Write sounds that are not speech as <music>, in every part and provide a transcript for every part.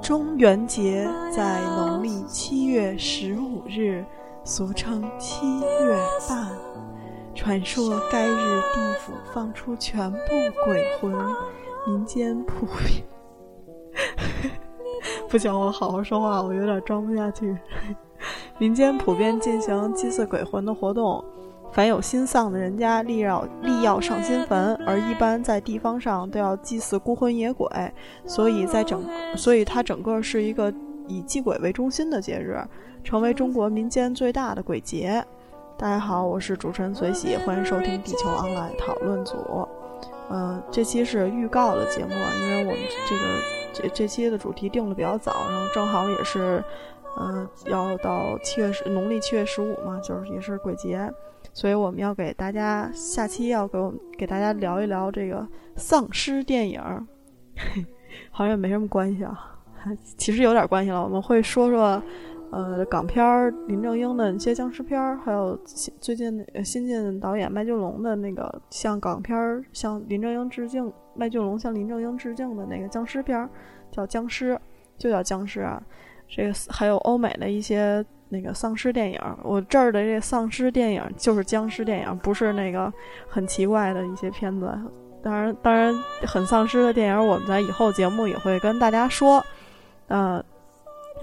中元节在农历七月十五日，俗称七月半。传说该日地府放出全部鬼魂，民间普遍 <laughs> 不行，我好好说话，我有点装不下去。民间普遍进行祭祀鬼魂的活动。凡有新丧的人家，立要立要上新坟，而一般在地方上都要祭祀孤魂野鬼，所以在整，所以它整个是一个以祭鬼为中心的节日，成为中国民间最大的鬼节。大家好，我是主持人随喜，欢迎收听地球 online 讨论组。嗯，这期是预告的节目，因为我们这个这这期的主题定的比较早，然后正好也是，嗯，要到七月十农历七月十五嘛，就是也是鬼节。所以我们要给大家下期要给我们给大家聊一聊这个丧尸电影，<laughs> 好像也没什么关系啊，其实有点关系了。我们会说说，呃，港片儿林正英的一些僵尸片儿，还有最近新晋导演麦浚龙的那个向港片儿向林正英致敬，麦浚龙向林正英致敬的那个僵尸片儿，叫僵尸，就叫僵尸啊。这个还有欧美的一些。那个丧尸电影，我这儿的这丧尸电影就是僵尸电影，不是那个很奇怪的一些片子。当然，当然很丧尸的电影，我们在以后节目也会跟大家说。嗯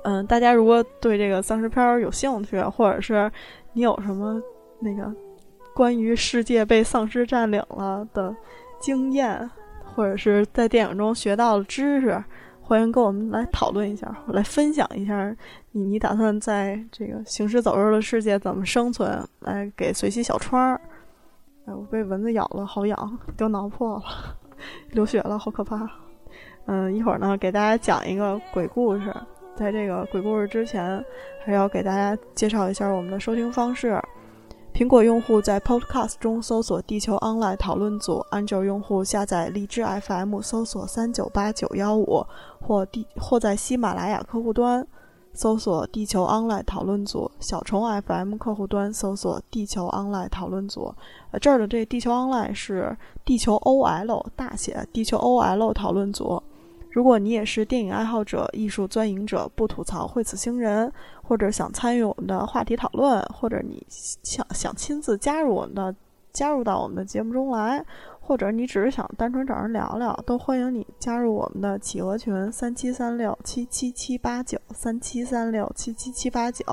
嗯，大家如果对这个丧尸片有兴趣，或者是你有什么那个关于世界被丧尸占领了的经验，或者是在电影中学到的知识。欢迎跟我们来讨论一下，来分享一下你你打算在这个行尸走肉的世界怎么生存？来给随喜小川儿。哎，我被蚊子咬了，好痒，都挠破了，<laughs> 流血了，好可怕。嗯，一会儿呢，给大家讲一个鬼故事。在这个鬼故事之前，还要给大家介绍一下我们的收听方式。苹果用户在 Podcast 中搜索“地球 Online 讨论组”，安卓用户下载荔枝 FM 搜索“三九八九幺五”或地或在喜马拉雅客户端搜索“地球 Online 讨论组”，小虫 FM 客户端搜索“地球 Online 讨论组”。呃，这儿的这“地球 Online” 是地球 OL 大写，地球 OL 讨论组。如果你也是电影爱好者、艺术钻营者，不吐槽惠子星人，或者想参与我们的话题讨论，或者你想想亲自加入我们的，加入到我们的节目中来，或者你只是想单纯找人聊聊，都欢迎你加入我们的企鹅群三七三六七七七八九三七三六七七七八九。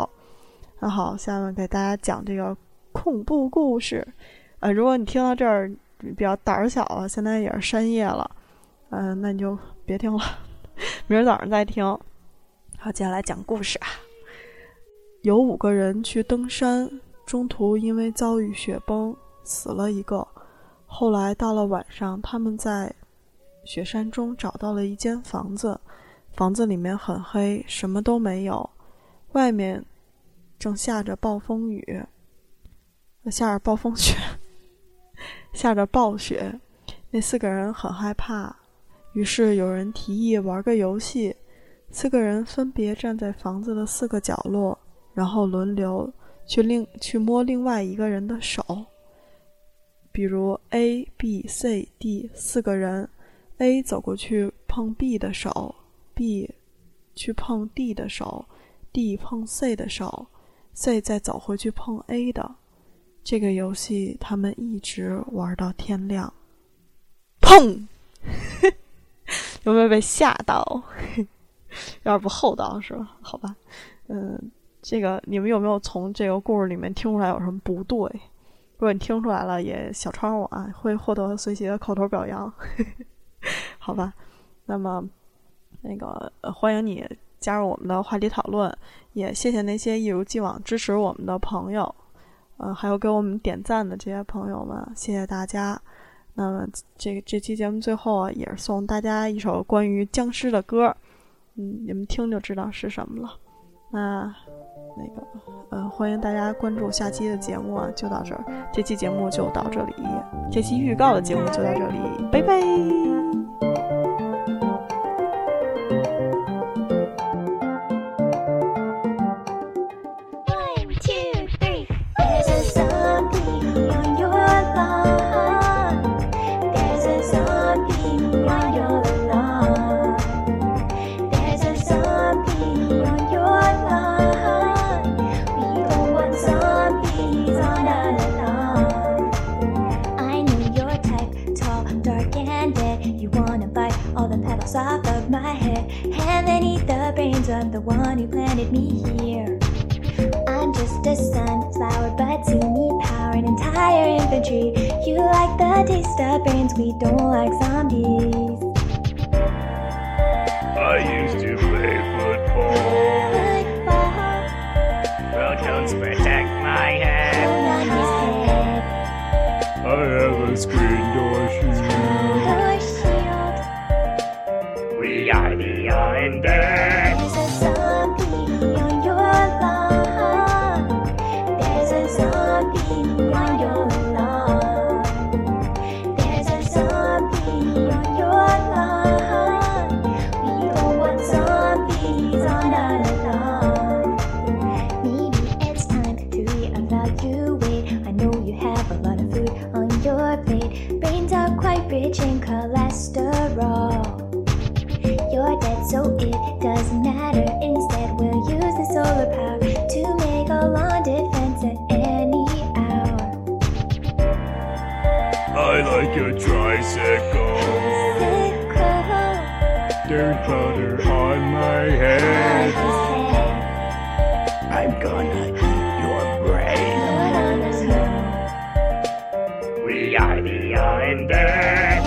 那好，下面给大家讲这个恐怖故事。呃，如果你听到这儿比较胆儿小了，现在也是深夜了，嗯，那你就。别听了，<laughs> 明儿早上再听。好，接下来讲故事啊。有五个人去登山，中途因为遭遇雪崩死了一个。后来到了晚上，他们在雪山中找到了一间房子，房子里面很黑，什么都没有。外面正下着暴风雨，下着暴风雪，<laughs> 下着暴雪。那四个人很害怕。于是有人提议玩个游戏，四个人分别站在房子的四个角落，然后轮流去另去摸另外一个人的手。比如 A、B、C、D 四个人，A 走过去碰 B 的手，B 去碰 D 的手，D 碰 C 的手，C 再走回去碰 A 的。这个游戏他们一直玩到天亮。砰！<laughs> 有没有被吓到？<laughs> 有点不厚道是吧？好吧，嗯，这个你们有没有从这个故事里面听出来有什么不对？如果你听出来了，也小窗我啊，会获得随喜的口头表扬。<laughs> 好吧，那么那个欢迎你加入我们的话题讨论，也谢谢那些一如既往支持我们的朋友，呃，还有给我们点赞的这些朋友们，谢谢大家。那么这这期节目最后啊，也是送大家一首关于僵尸的歌。嗯，你们听就知道是什么了。那那个，嗯，欢迎大家关注下期的节目啊。就到这儿，这期节目就到这里，这期预告的节目就到这里，拜拜。but you need power, an entire infantry. You like the taste of brains, we don't like zombies. I used to play doesn't matter. Instead, we'll use the solar power to make a lawn defense at any hour. I like your tricycle. There's powder on my head. I'm gonna eat your brain. We are the Islanders.